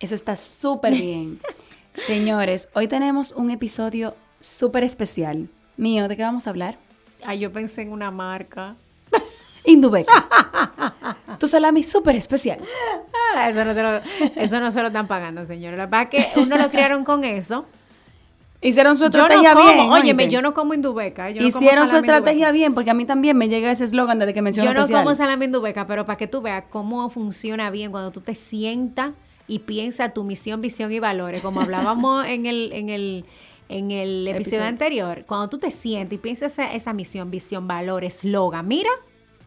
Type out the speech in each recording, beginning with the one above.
Eso está súper bien. Señores, hoy tenemos un episodio súper especial. Mío, ¿de qué vamos a hablar? Ay, yo pensé en una marca. Indubeca. tu salami súper especial. Ah, eso, no se lo, eso no se lo están pagando, señores. La verdad que uno lo criaron con eso. Hicieron su estrategia yo no como, bien. Óyeme, yo no como indubeca. Yo no como Hicieron su estrategia indubeca. bien, porque a mí también me llega ese eslogan desde que menciono Yo no especial. como salami indubeca, pero para que tú veas cómo funciona bien cuando tú te sientas y piensas tu misión, visión y valores, como hablábamos en el, en el, en el episodio, Episodio. anterior, cuando tú te sientes y piensas esa, esa misión, visión, valores, eslogan, mira,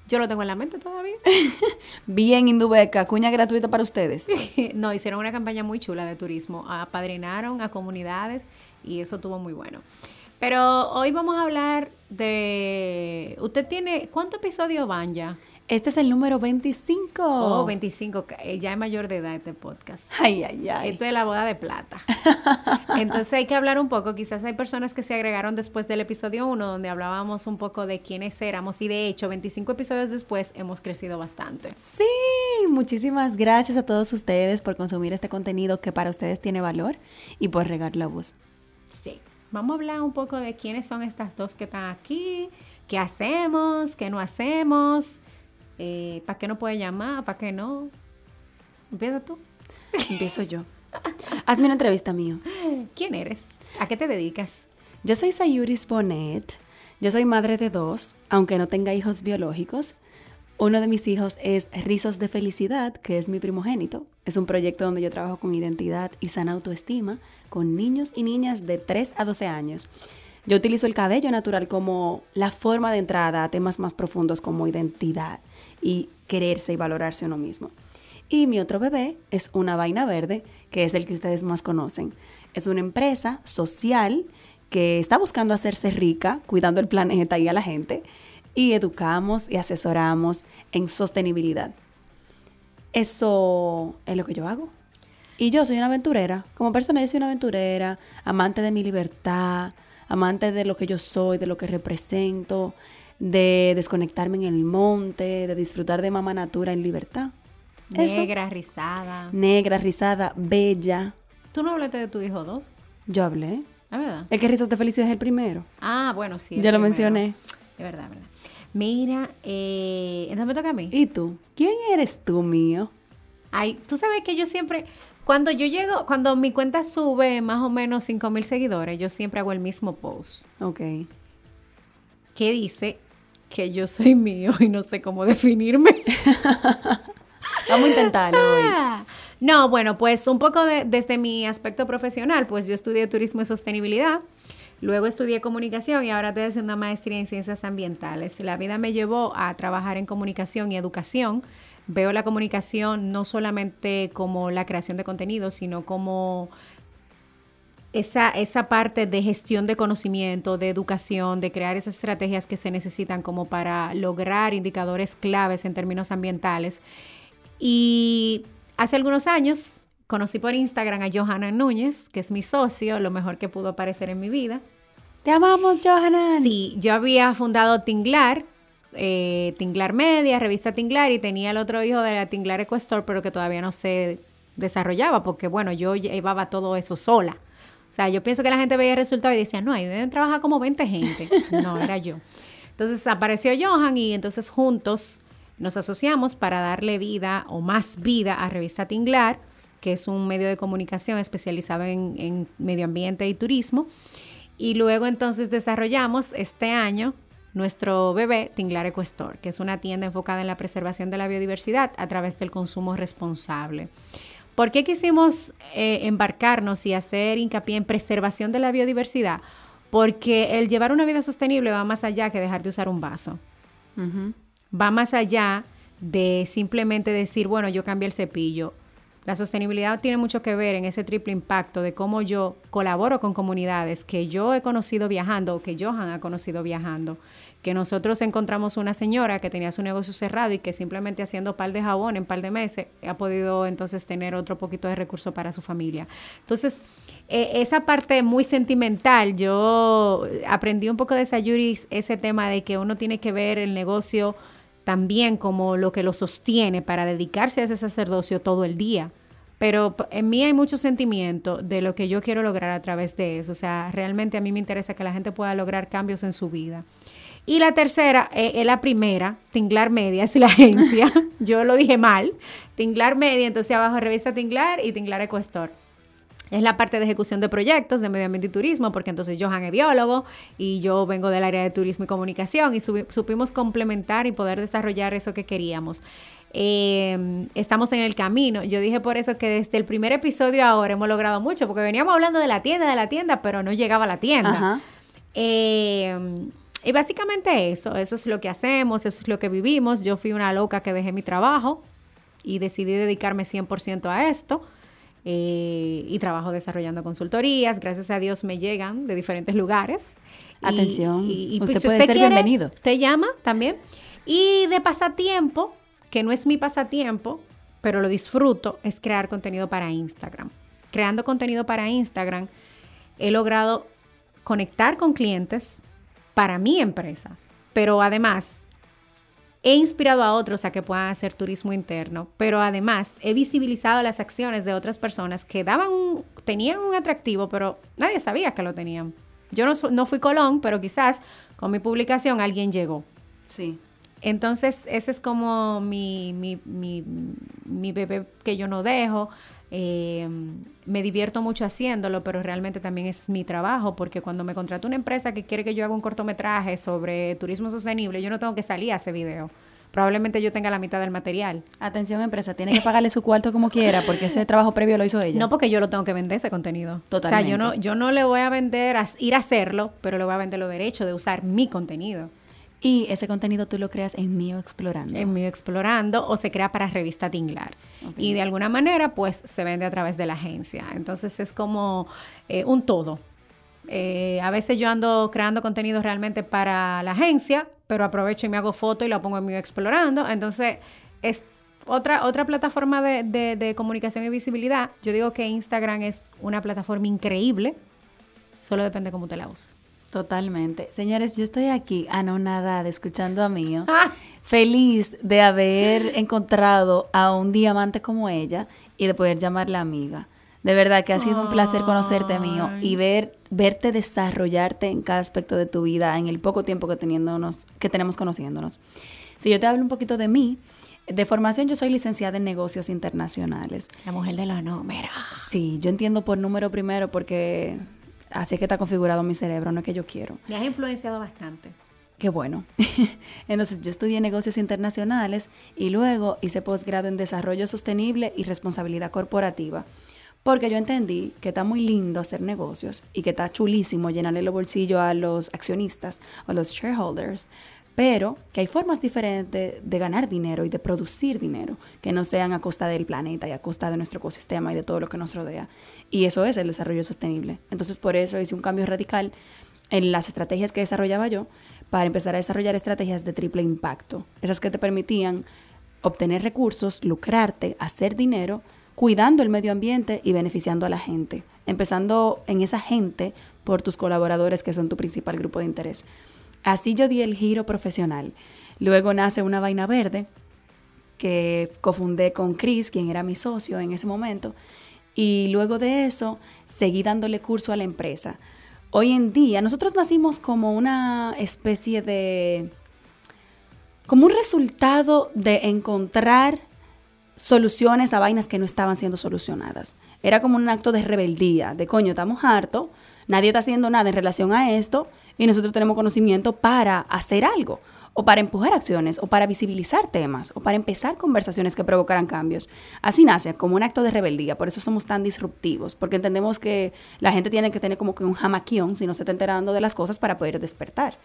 yo lo tengo en la mente todavía. Bien, Indubeca, cuña gratuita para ustedes. no, hicieron una campaña muy chula de turismo, apadrinaron a comunidades y eso estuvo muy bueno. Pero hoy vamos a hablar de... ¿Usted tiene... ¿Cuántos episodios van ya? Este es el número 25. Oh, 25. eh, Ya es mayor de edad este podcast. Ay, ay, ay. Esto es la boda de plata. Entonces hay que hablar un poco. Quizás hay personas que se agregaron después del episodio 1, donde hablábamos un poco de quiénes éramos. Y de hecho, 25 episodios después hemos crecido bastante. Sí, muchísimas gracias a todos ustedes por consumir este contenido que para ustedes tiene valor y por regar la voz. Sí. Vamos a hablar un poco de quiénes son estas dos que están aquí, qué hacemos, qué no hacemos, eh, para qué no puede llamar, para qué no. Empieza tú. Empiezo yo. Hazme una entrevista mío. ¿Quién eres? ¿A qué te dedicas? Yo soy Sayuris Bonet. Yo soy madre de dos, aunque no tenga hijos biológicos. Uno de mis hijos es Rizos de Felicidad, que es mi primogénito. Es un proyecto donde yo trabajo con identidad y sana autoestima con niños y niñas de 3 a 12 años. Yo utilizo el cabello natural como la forma de entrada a temas más profundos como identidad y quererse y valorarse uno mismo. Y mi otro bebé es una vaina verde, que es el que ustedes más conocen. Es una empresa social que está buscando hacerse rica, cuidando el planeta y a la gente, y educamos y asesoramos en sostenibilidad. Eso es lo que yo hago. Y yo soy una aventurera. Como persona, yo soy una aventurera, amante de mi libertad, amante de lo que yo soy, de lo que represento, de desconectarme en el monte, de disfrutar de mamá natura en libertad. Eso. Negra, rizada. Negra, rizada, bella. ¿Tú no hablaste de tu hijo dos? Yo hablé. ¿Es verdad? El que Rizos de Felicidad es el primero. Ah, bueno, sí. Ya lo primero. mencioné. Es verdad, verdad. Mira, eh, entonces me toca a mí. ¿Y tú? ¿Quién eres tú, mío? Ay, tú sabes que yo siempre, cuando yo llego, cuando mi cuenta sube más o menos 5 mil seguidores, yo siempre hago el mismo post Ok. que dice que yo soy mío y no sé cómo definirme. Vamos a intentarlo hoy. No, bueno, pues un poco de- desde mi aspecto profesional, pues yo estudié turismo y sostenibilidad, luego estudié comunicación y ahora estoy haciendo una maestría en ciencias ambientales. La vida me llevó a trabajar en comunicación y educación. Veo la comunicación no solamente como la creación de contenido, sino como esa, esa parte de gestión de conocimiento, de educación, de crear esas estrategias que se necesitan como para lograr indicadores claves en términos ambientales. Y hace algunos años conocí por Instagram a Johanna Núñez, que es mi socio, lo mejor que pudo aparecer en mi vida. Te amamos, Johanan. Sí, yo había fundado Tinglar, eh, Tinglar Media, revista Tinglar, y tenía el otro hijo de la Tinglar Equestor, pero que todavía no se desarrollaba, porque bueno, yo llevaba todo eso sola. O sea, yo pienso que la gente veía el resultado y decía, no, ahí deben trabajar como 20 gente. No, era yo. Entonces apareció Johan y entonces juntos nos asociamos para darle vida o más vida a Revista Tinglar, que es un medio de comunicación especializado en, en medio ambiente y turismo. Y luego entonces desarrollamos este año nuestro bebé Tinglar Ecuestor, que es una tienda enfocada en la preservación de la biodiversidad a través del consumo responsable. ¿Por qué quisimos eh, embarcarnos y hacer hincapié en preservación de la biodiversidad? Porque el llevar una vida sostenible va más allá que dejar de usar un vaso. Va más allá de simplemente decir, bueno, yo cambié el cepillo. La sostenibilidad tiene mucho que ver en ese triple impacto de cómo yo colaboro con comunidades que yo he conocido viajando o que Johan ha conocido viajando que nosotros encontramos una señora que tenía su negocio cerrado y que simplemente haciendo par de jabón en par de meses ha podido entonces tener otro poquito de recurso para su familia. Entonces, eh, esa parte muy sentimental, yo aprendí un poco de Sayuri ese tema de que uno tiene que ver el negocio también como lo que lo sostiene para dedicarse a ese sacerdocio todo el día. Pero en mí hay mucho sentimiento de lo que yo quiero lograr a través de eso. O sea, realmente a mí me interesa que la gente pueda lograr cambios en su vida. Y la tercera eh, es la primera, Tinglar Media es la agencia. Yo lo dije mal. Tinglar Media, entonces abajo revista Tinglar y Tinglar Ecuestor. Es la parte de ejecución de proyectos de medio ambiente y turismo, porque entonces Johan es biólogo y yo vengo del área de turismo y comunicación y supimos complementar y poder desarrollar eso que queríamos. Em, estamos en el camino. Yo dije por eso que desde el primer episodio ahora hemos logrado mucho, porque veníamos hablando de la tienda, de la tienda, pero no llegaba a la tienda. Eh, y básicamente eso, eso es lo que hacemos, eso es lo que vivimos. Yo fui una loca que dejé mi trabajo y decidí dedicarme 100% a esto. Eh, y trabajo desarrollando consultorías. Gracias a Dios me llegan de diferentes lugares. Atención, y, pues, usted puede ser bienvenido. Usted llama también. Y de pasatiempo, que no es mi pasatiempo, pero lo disfruto, es crear contenido para Instagram. Creando contenido para Instagram, he logrado conectar con clientes para mi empresa, pero además he inspirado a otros a que puedan hacer turismo interno, pero además he visibilizado las acciones de otras personas que daban tenían un atractivo, pero nadie sabía que lo tenían. Yo no, no fui Colón, pero quizás con mi publicación alguien llegó. Sí. Entonces, ese es como mi, mi, mi, mi bebé que yo no dejo. Eh, me divierto mucho haciéndolo, pero realmente también es mi trabajo, porque cuando me contrata una empresa que quiere que yo haga un cortometraje sobre turismo sostenible, yo no tengo que salir a ese video. Probablemente yo tenga la mitad del material. Atención, empresa, tiene que pagarle su cuarto como quiera, porque ese trabajo previo lo hizo ella. No, porque yo lo tengo que vender ese contenido. Totalmente. O sea, yo no, yo no le voy a vender, a, ir a hacerlo, pero le voy a vender los derechos de usar mi contenido. Y ese contenido tú lo creas en Mío Explorando. En Mío Explorando o se crea para revista Tinglar. Y de alguna manera, pues se vende a través de la agencia. Entonces es como eh, un todo. Eh, a veces yo ando creando contenido realmente para la agencia, pero aprovecho y me hago foto y lo pongo en Mío Explorando. Entonces es otra, otra plataforma de, de comunicación y visibilidad. Yo digo que Instagram es una plataforma increíble. Solo depende cómo te la uses. Totalmente. Señores, yo estoy aquí anonadada escuchando a Mío, ah. feliz de haber encontrado a un diamante como ella y de poder llamarla amiga. De verdad que ha sido un placer conocerte, Mío, y ver, verte desarrollarte en cada aspecto de tu vida en el poco tiempo que, teniéndonos, que tenemos conociéndonos. Si yo te hablo un poquito de mí, de formación yo soy licenciada en negocios internacionales. La mujer de los números. Sí, yo entiendo por número primero porque Así es que está configurado mi cerebro, no es que yo quiero. Me has influenciado bastante. Qué bueno. Entonces yo estudié negocios internacionales y luego hice posgrado en desarrollo sostenible y responsabilidad corporativa. Porque yo entendí que está muy lindo hacer negocios y que está chulísimo llenarle los bolsillos a los accionistas o los shareholders, pero que hay formas diferentes de ganar dinero y de producir dinero que no sean a costa del planeta y a costa de nuestro ecosistema y de todo lo que nos rodea. Y eso es el desarrollo sostenible. Entonces por eso hice un cambio radical en las estrategias que desarrollaba yo para empezar a desarrollar estrategias de triple impacto. Esas que te permitían obtener recursos, lucrarte, hacer dinero, cuidando el medio ambiente y beneficiando a la gente. Empezando en esa gente por tus colaboradores que son tu principal grupo de interés. Así yo di el giro profesional. Luego nace una vaina verde que cofundé con Chris, quien era mi socio en ese momento. Y luego de eso seguí dándole curso a la empresa. Hoy en día nosotros nacimos como una especie de... como un resultado de encontrar soluciones a vainas que no estaban siendo solucionadas. Era como un acto de rebeldía, de coño, estamos hartos, nadie está haciendo nada en relación a esto y nosotros tenemos conocimiento para hacer algo o para empujar acciones, o para visibilizar temas, o para empezar conversaciones que provocaran cambios. Así nace, como un acto de rebeldía, por eso somos tan disruptivos, porque entendemos que la gente tiene que tener como que un jamaquión si no se está enterando de las cosas para poder despertar.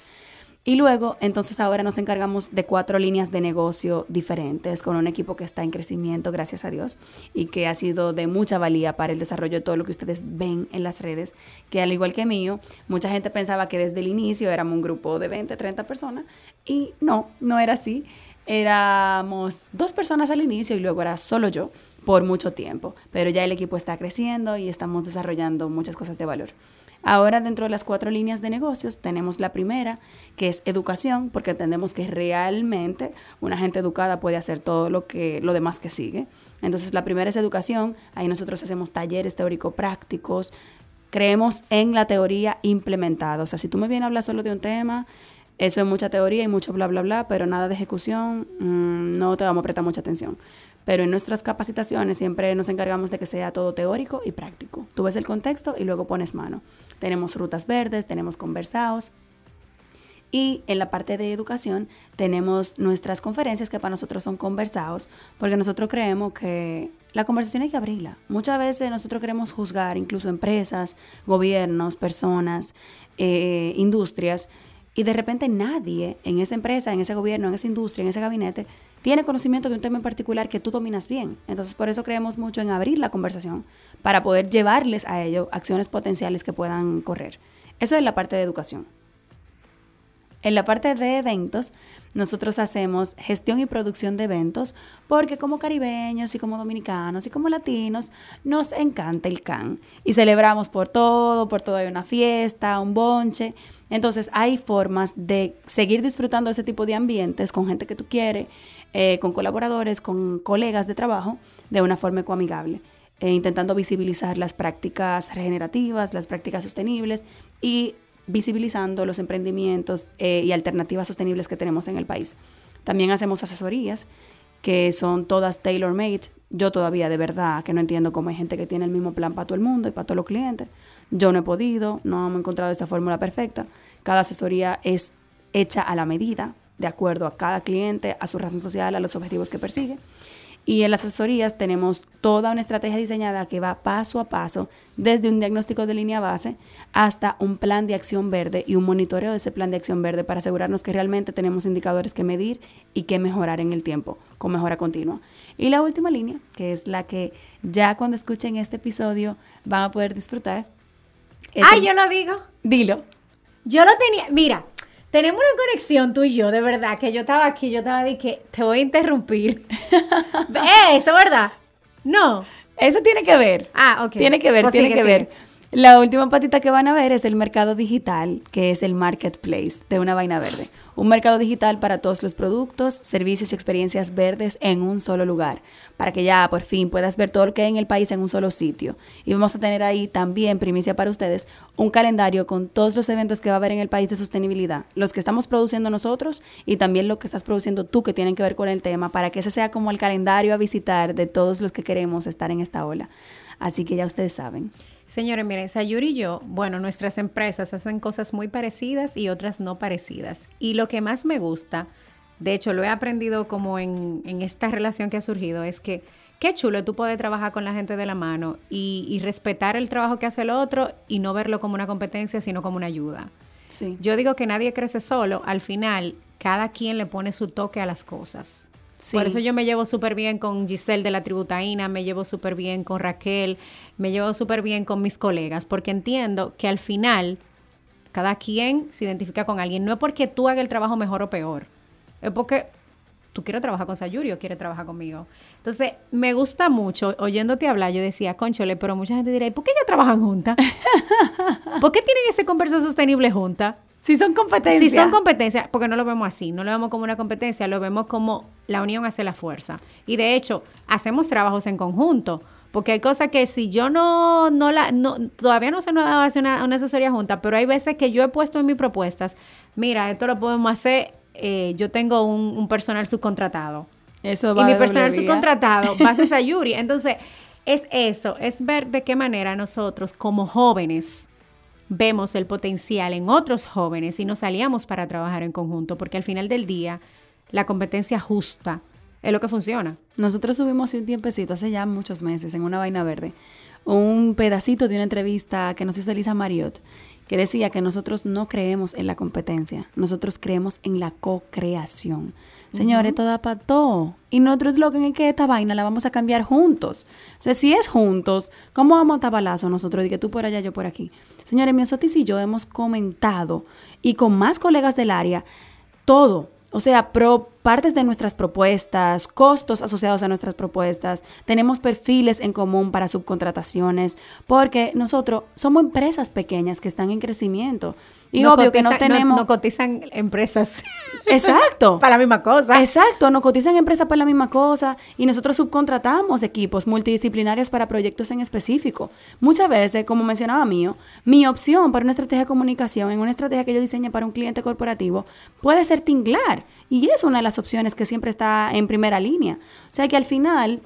Y luego, entonces ahora nos encargamos de cuatro líneas de negocio diferentes con un equipo que está en crecimiento, gracias a Dios, y que ha sido de mucha valía para el desarrollo de todo lo que ustedes ven en las redes, que al igual que mío, mucha gente pensaba que desde el inicio éramos un grupo de 20, 30 personas, y no, no era así. Éramos dos personas al inicio y luego era solo yo por mucho tiempo, pero ya el equipo está creciendo y estamos desarrollando muchas cosas de valor. Ahora dentro de las cuatro líneas de negocios tenemos la primera, que es educación, porque entendemos que realmente una gente educada puede hacer todo lo que lo demás que sigue. Entonces la primera es educación, ahí nosotros hacemos talleres teórico-prácticos, creemos en la teoría implementada. O sea, si tú me vienes a hablar solo de un tema, eso es mucha teoría y mucho bla, bla, bla, pero nada de ejecución, mm, no te vamos a prestar mucha atención. Pero en nuestras capacitaciones siempre nos encargamos de que sea todo teórico y práctico. Tú ves el contexto y luego pones mano. Tenemos rutas verdes, tenemos conversados. Y en la parte de educación tenemos nuestras conferencias que para nosotros son conversados, porque nosotros creemos que la conversación hay que abrirla. Muchas veces nosotros queremos juzgar incluso empresas, gobiernos, personas, eh, industrias, y de repente nadie en esa empresa, en ese gobierno, en esa industria, en ese gabinete, tiene conocimiento de un tema en particular que tú dominas bien. Entonces, por eso creemos mucho en abrir la conversación para poder llevarles a ellos acciones potenciales que puedan correr. Eso es la parte de educación. En la parte de eventos, nosotros hacemos gestión y producción de eventos porque como caribeños y como dominicanos y como latinos nos encanta el can y celebramos por todo, por todo hay una fiesta, un bonche. Entonces hay formas de seguir disfrutando ese tipo de ambientes con gente que tú quieres eh, con colaboradores, con colegas de trabajo, de una forma ecoamigable, eh, intentando visibilizar las prácticas regenerativas, las prácticas sostenibles y visibilizando los emprendimientos eh, y alternativas sostenibles que tenemos en el país. También hacemos asesorías que son todas tailor-made. Yo todavía de verdad que no entiendo cómo hay gente que tiene el mismo plan para todo el mundo y para todos los clientes. Yo no he podido, no hemos encontrado esa fórmula perfecta. Cada asesoría es hecha a la medida de acuerdo a cada cliente, a su razón social, a los objetivos que persigue. Y en las asesorías tenemos toda una estrategia diseñada que va paso a paso, desde un diagnóstico de línea base hasta un plan de acción verde y un monitoreo de ese plan de acción verde para asegurarnos que realmente tenemos indicadores que medir y que mejorar en el tiempo, con mejora continua. Y la última línea, que es la que ya cuando escuchen este episodio van a poder disfrutar. ¡Ay, yo lo digo! Dilo. Yo lo tenía, mira, tenemos una conexión tú y yo, de verdad, que yo estaba aquí, yo estaba de que te voy a interrumpir. Eh, eso, ¿verdad? No. Eso tiene que ver. Ah, ok. Tiene que ver, Pues tiene sigue, que sigue. ver. La última patita que van a ver es el mercado digital, que es el marketplace de una vaina verde. Un mercado digital para todos los productos, servicios y experiencias verdes en un solo lugar, para que ya por fin puedas ver todo lo que hay en el país en un solo sitio. Y vamos a tener ahí también, primicia para ustedes, un calendario con todos los eventos que va a haber en el país de sostenibilidad, los que estamos produciendo nosotros y también lo que estás produciendo tú que tienen que ver con el tema, para que ese sea como el calendario a visitar de todos los que queremos estar en esta ola. Así que ya ustedes saben. Señores, miren, Sayuri y yo, bueno, nuestras empresas hacen cosas muy parecidas y otras no parecidas. Y lo que más me gusta, de hecho lo he aprendido como en, en esta relación que ha surgido, es que qué chulo tú poder trabajar con la gente de la mano y, y respetar el trabajo que hace el otro y no verlo como una competencia, sino como una ayuda. Sí. Yo digo que nadie crece solo, al final cada quien le pone su toque a las cosas. Sí. Por eso yo me llevo súper bien con Giselle de la Tributaína, me llevo súper bien con Raquel, me llevo súper bien con mis colegas, porque entiendo que al final cada quien se identifica con alguien. No es porque tú hagas el trabajo mejor o peor, es porque tú quieres trabajar con Sayuri o quieres trabajar conmigo. Entonces, me gusta mucho, oyéndote hablar, yo decía, conchole, pero mucha gente dirá, ¿y por qué ya trabajan juntas? ¿Por qué tienen ese conversación sostenible juntas? Si son competencias. Si son competencias, porque no lo vemos así, no lo vemos como una competencia, lo vemos como la unión hace la fuerza. Y de hecho, hacemos trabajos en conjunto, porque hay cosas que si yo no, no la, no, todavía no se nos ha dado hacer una, una asesoría junta, pero hay veces que yo he puesto en mis propuestas, mira, esto lo podemos hacer, eh, yo tengo un, un personal subcontratado. Eso va Y mi personal subcontratado va a ser Sayuri. Entonces, es eso, es ver de qué manera nosotros como jóvenes vemos el potencial en otros jóvenes y nos salíamos para trabajar en conjunto, porque al final del día la competencia justa es lo que funciona. Nosotros subimos un tiempecito, hace ya muchos meses, en una vaina verde, un pedacito de una entrevista que nos hizo Elisa Mariot, que decía que nosotros no creemos en la competencia, nosotros creemos en la co-creación. Señores, toda para todo. Y nuestro eslogan es que esta vaina la vamos a cambiar juntos. O sea, si es juntos, ¿cómo vamos a tabalazo nosotros? Y que tú por allá, yo por aquí. Señores, Miosotis y yo hemos comentado, y con más colegas del área, todo o sea, pro, partes de nuestras propuestas, costos asociados a nuestras propuestas, tenemos perfiles en común para subcontrataciones, porque nosotros somos empresas pequeñas que están en crecimiento. Y obvio que no tenemos... No, cotizan empresas. Exacto. para la misma cosa. Exacto, no cotizan empresas para la misma cosa y nosotros subcontratamos equipos multidisciplinarios para proyectos en específico. Muchas veces, como mencionaba mío, mi opción para una estrategia de comunicación, en una estrategia que yo diseñe para un cliente corporativo, puede ser tinglar. Y es una de las opciones que siempre está en primera línea. O sea que al final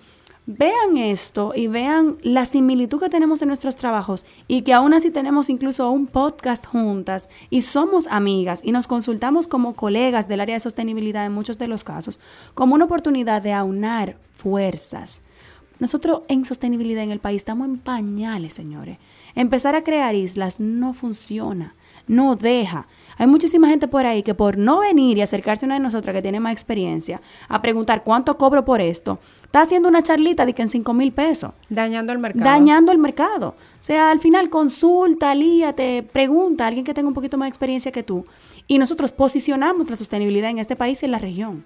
vean esto y vean la similitud que tenemos en nuestros trabajos y que aún así tenemos incluso un podcast juntas y somos amigas y nos consultamos como colegas del área de sostenibilidad en muchos de los casos, como una oportunidad de aunar fuerzas. Nosotros en sostenibilidad en el país estamos en pañales, señores. Empezar a crear islas no funciona, no deja. Hay muchísima gente por ahí que por no venir y acercarse a una de nosotras que tiene más experiencia a preguntar cuánto cobro por esto, está haciendo una charlita de que en 5 mil pesos. Dañando el mercado. Dañando el mercado. O sea, al final consulta, líate, pregunta a alguien que tenga un poquito más de experiencia que tú. Y nosotros posicionamos la sostenibilidad en este país y en la región.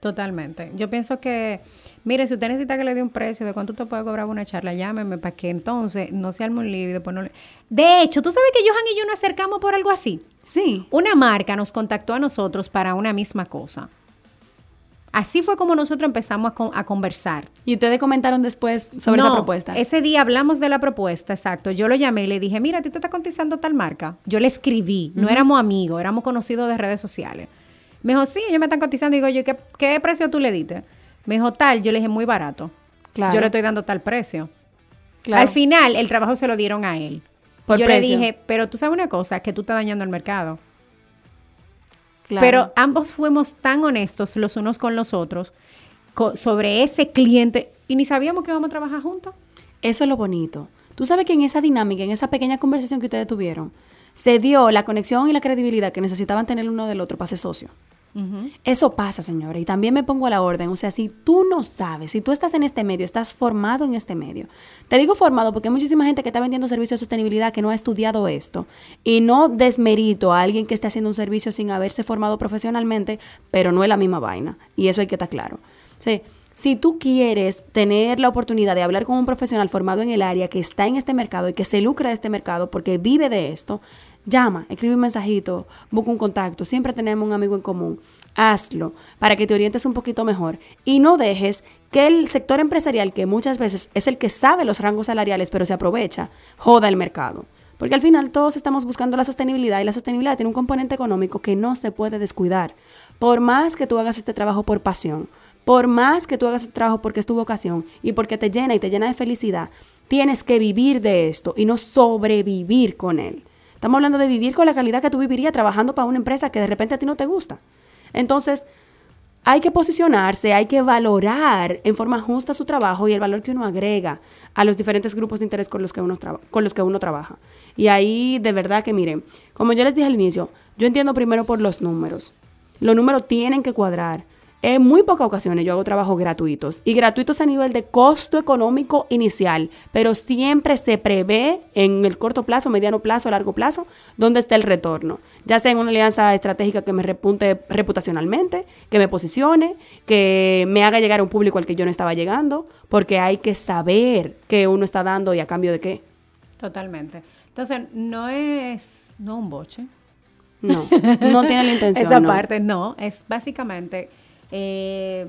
Totalmente. Yo pienso que, mire, si usted necesita que le dé un precio de cuánto usted puede cobrar una charla, llámeme para que entonces no se arme un lío y después no le... De hecho, ¿tú sabes que Johan y yo nos acercamos por algo así? Sí. Una marca nos contactó a nosotros para una misma cosa. Así fue como nosotros empezamos a, conversar. ¿Y ustedes comentaron después sobre esa propuesta? Ese día hablamos de la propuesta, exacto. Yo lo llamé y le dije, mira, a ti te está cotizando tal marca. Yo le escribí, no éramos amigos, éramos conocidos de redes sociales. Me dijo, sí, ellos me están cotizando. Digo yo, ¿qué, precio tú le diste? Me dijo, tal. Yo le dije, muy barato. Claro. Yo le estoy dando tal precio. Al final, el trabajo se lo dieron a él. yo le dije, pero tú sabes una cosa, que tú estás dañando el mercado. Claro. Pero ambos fuimos tan honestos los unos con los otros sobre ese cliente y ni sabíamos que íbamos a trabajar juntos. Eso es lo bonito. Tú sabes que en esa dinámica, en esa pequeña conversación que ustedes tuvieron, se dio la conexión y la credibilidad que necesitaban tener uno del otro para ser socio. Eso pasa, señora, y también me pongo a la orden. O sea, si tú no sabes, si tú estás en este medio, estás formado en este medio. Te digo formado porque hay muchísima gente que está vendiendo servicios de sostenibilidad que no ha estudiado esto. Y no desmerito a alguien que esté haciendo un servicio sin haberse formado profesionalmente, pero no es la misma vaina. Y eso hay que estar claro. Sí. Si tú quieres tener la oportunidad de hablar con un profesional formado en el área que está en este mercado y que se lucra de este mercado porque vive de esto, llama, escribe un mensajito, busca un contacto. Siempre tenemos un amigo en común. Hazlo para que te orientes un poquito mejor y no dejes que el sector empresarial, que muchas veces es el que sabe los rangos salariales pero se aprovecha, joda el mercado. Porque al final todos estamos buscando la sostenibilidad y la sostenibilidad tiene un componente económico que no se puede descuidar. Por más que tú hagas este trabajo por pasión, por más que tú hagas el trabajo porque es tu vocación y porque te llena y te llena de felicidad, tienes que vivir de esto y no sobrevivir con él. Estamos hablando de vivir con la calidad que tú vivirías trabajando para una empresa que de repente a ti no te gusta. Entonces, hay que posicionarse, hay que valorar en forma justa su trabajo y el valor que uno agrega a los diferentes grupos de interés con los que uno, con los que uno trabaja. Y ahí, de verdad que miren, como yo les dije al inicio, yo entiendo primero por los números. Los números tienen que cuadrar. En muy pocas ocasiones yo hago trabajos gratuitos y gratuitos a nivel de costo económico inicial, pero siempre se prevé en el corto plazo, mediano plazo, largo plazo, dónde está el retorno. Ya sea en una alianza estratégica que me repunte reputacionalmente, que me posicione, que me haga llegar a un público al que yo no estaba llegando, porque hay que saber qué uno está dando y a cambio de qué. Totalmente. Entonces, no es no un boche. No, no tiene la intención. Esa parte no, es básicamente eh,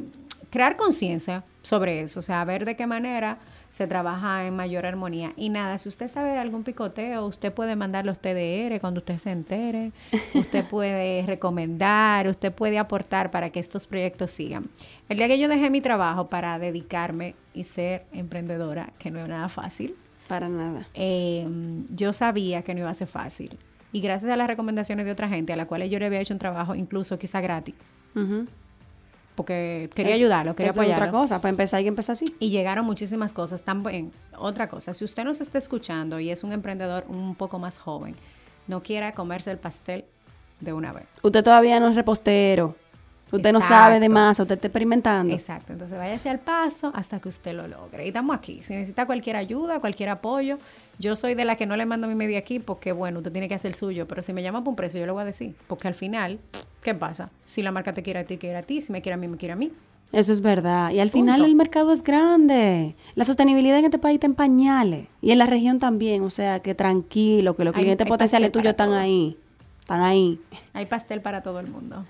crear conciencia sobre eso, o sea, ver de qué manera se trabaja en mayor armonía. Y nada, si usted sabe de algún picoteo, usted puede mandar los TDR cuando usted se entere, usted puede recomendar, usted puede aportar para que estos proyectos sigan. El día que yo dejé mi trabajo para dedicarme y ser emprendedora, que no es nada fácil, Para nada. eh, yo sabía que no iba a ser fácil. Y gracias a las recomendaciones de otra gente, a la cual yo le había hecho un trabajo incluso quizá gratis. Porque quería Es- ayudarlo, quería eso apoyarlo. otra cosa. Para empezar hay que empezar así. Y llegaron muchísimas cosas. También, otra cosa, si usted nos está escuchando y es un emprendedor un poco más joven, no quiera comerse el pastel de una vez. Usted todavía no es repostero. Usted no sabe de masa, usted está experimentando. Exacto, entonces váyase al paso hasta que usted lo logre. Y estamos aquí. Si necesita cualquier ayuda, cualquier apoyo, yo soy de la que no le mando mi media aquí porque, bueno, usted tiene que hacer el suyo. Pero si me llama por un precio, yo le voy a decir. Porque al final, ¿qué pasa? Si la marca te quiere a ti, quiere a ti. Si me quiere a mí, me quiere a mí. Eso es verdad. Y al final el mercado es grande. La sostenibilidad en este país está en pañales. Y en la región también. O sea, que tranquilo, que los Hay- clientes hay potenciales tuyos están todo. ahí. Están ahí. Hay pastel para todo el mundo.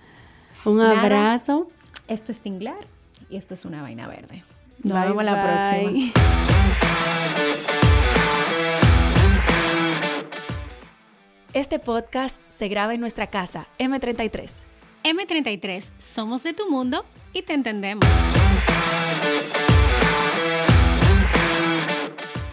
Un Nada. abrazo. Esto es Tinglar y esto es una vaina verde. Nos Bye, vemos la próxima. Este podcast se graba en nuestra casa, M33. M33, somos de tu mundo y te entendemos.